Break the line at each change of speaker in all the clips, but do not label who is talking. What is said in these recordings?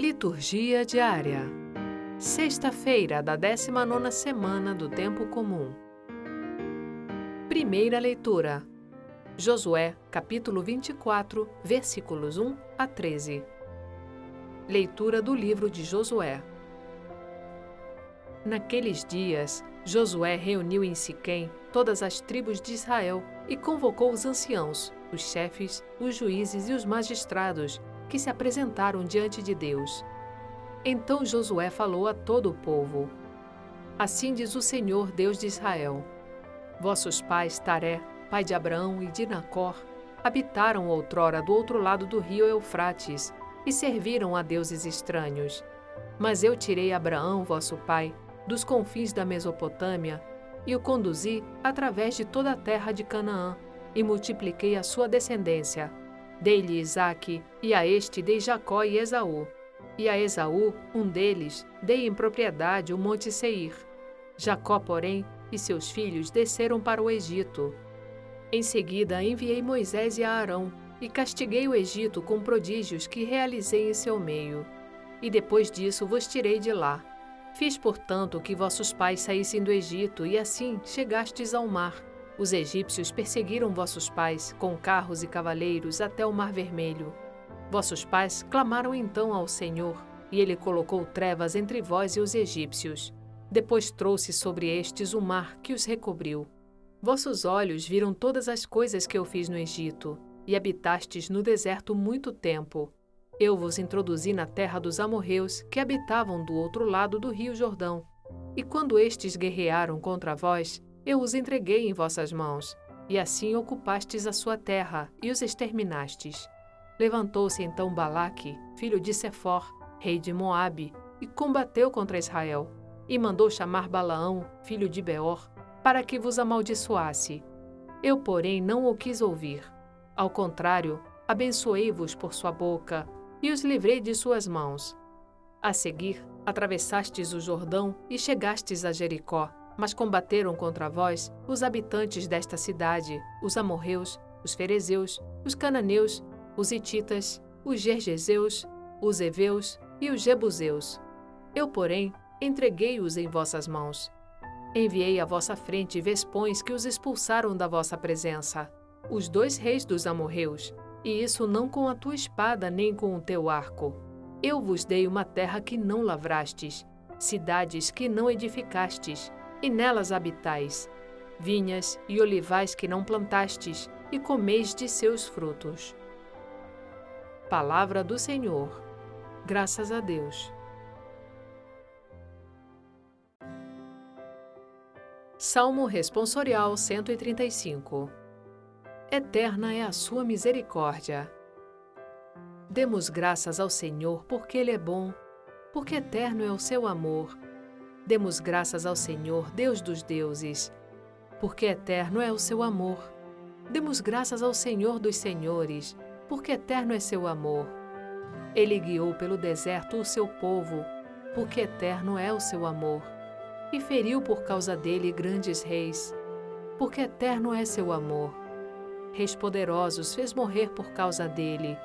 Liturgia diária. Sexta-feira da 19 semana do tempo comum. Primeira leitura. Josué, capítulo 24, versículos 1 a 13. Leitura do livro de Josué. Naqueles dias, Josué reuniu em Siquém todas as tribos de Israel e convocou os anciãos, os chefes, os juízes e os magistrados que se apresentaram diante de Deus. Então Josué falou a todo o povo: Assim diz o Senhor, Deus de Israel: Vossos pais, Taré, pai de Abraão e de Nacor, habitaram outrora do outro lado do rio Eufrates e serviram a deuses estranhos. Mas eu tirei Abraão, vosso pai, dos confins da Mesopotâmia e o conduzi através de toda a terra de Canaã e multipliquei a sua descendência Dei-lhe Isaque, e a este dei Jacó e Esaú. E a Esaú, um deles, dei em propriedade o monte Seir. Jacó, porém, e seus filhos desceram para o Egito. Em seguida enviei Moisés e Arão, e castiguei o Egito com prodígios que realizei em seu meio. E depois disso vos tirei de lá. Fiz, portanto, que vossos pais saíssem do Egito, e assim chegastes ao mar os egípcios perseguiram vossos pais com carros e cavaleiros até o Mar Vermelho. Vossos pais clamaram então ao Senhor, e ele colocou trevas entre vós e os egípcios. Depois trouxe sobre estes o mar que os recobriu. Vossos olhos viram todas as coisas que eu fiz no Egito, e habitastes no deserto muito tempo. Eu vos introduzi na terra dos amorreus que habitavam do outro lado do rio Jordão. E quando estes guerrearam contra vós, eu os entreguei em vossas mãos, e assim ocupastes a sua terra e os exterminastes. Levantou-se então Balaque, filho de Sefor, rei de Moabe, e combateu contra Israel, e mandou chamar Balaão, filho de Beor, para que vos amaldiçoasse. Eu, porém, não o quis ouvir. Ao contrário, abençoei-vos por sua boca, e os livrei de suas mãos. A seguir, atravessastes o Jordão e chegastes a Jericó, mas combateram contra vós os habitantes desta cidade, os amorreus, os ferezeus, os cananeus, os hititas, os gergeseus, os heveus e os jebuseus. Eu, porém, entreguei-os em vossas mãos. Enviei à vossa frente vespões que os expulsaram da vossa presença, os dois reis dos amorreus, e isso não com a tua espada nem com o teu arco. Eu vos dei uma terra que não lavrastes, cidades que não edificastes, e nelas habitais, vinhas e olivais que não plantastes, e comeis de seus frutos. Palavra do Senhor. Graças a Deus. Salmo Responsorial 135 Eterna é a sua misericórdia. Demos graças ao Senhor porque Ele é bom, porque eterno é o seu amor Demos graças ao Senhor, Deus dos deuses, porque eterno é o seu amor. Demos graças ao Senhor dos senhores, porque eterno é seu amor. Ele guiou pelo deserto o seu povo, porque eterno é o seu amor. E feriu por causa dele grandes reis, porque eterno é seu amor. Reis poderosos fez morrer por causa dele,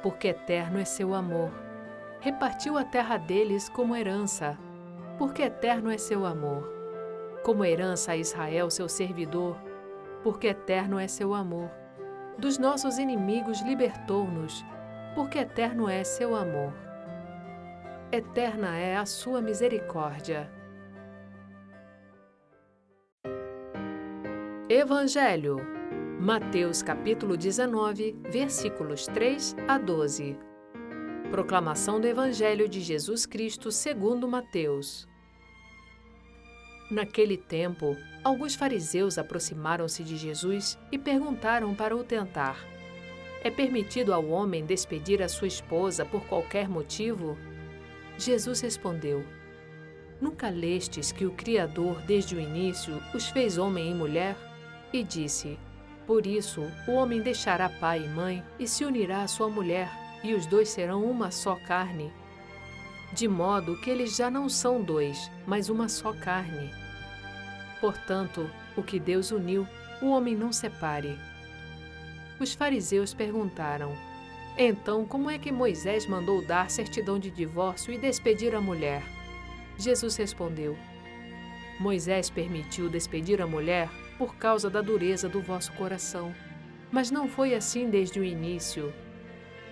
porque eterno é seu amor. Repartiu a terra deles como herança porque eterno é seu amor. Como herança a Israel, seu servidor, porque eterno é seu amor. Dos nossos inimigos libertou-nos, porque eterno é seu amor. Eterna é a sua misericórdia. Evangelho, Mateus capítulo 19, versículos 3 a 12. Proclamação do Evangelho de Jesus Cristo segundo Mateus. Naquele tempo, alguns fariseus aproximaram-se de Jesus e perguntaram para o tentar: É permitido ao homem despedir a sua esposa por qualquer motivo? Jesus respondeu: Nunca lestes que o Criador, desde o início, os fez homem e mulher? E disse: Por isso, o homem deixará pai e mãe e se unirá à sua mulher e os dois serão uma só carne. De modo que eles já não são dois, mas uma só carne. Portanto, o que Deus uniu, o homem não separe. Os fariseus perguntaram: Então, como é que Moisés mandou dar certidão de divórcio e despedir a mulher? Jesus respondeu: Moisés permitiu despedir a mulher por causa da dureza do vosso coração. Mas não foi assim desde o início.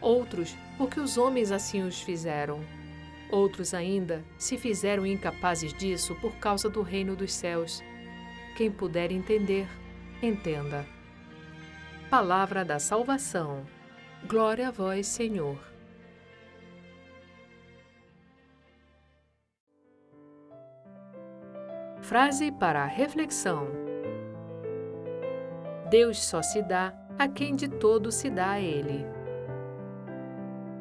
Outros, porque os homens assim os fizeram. Outros ainda se fizeram incapazes disso por causa do reino dos céus. Quem puder entender, entenda. Palavra da salvação. Glória a vós, Senhor. Frase para a reflexão: Deus só se dá a quem de todo se dá a Ele.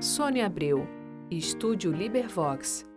Sônia Abreu. Estúdio Libervox.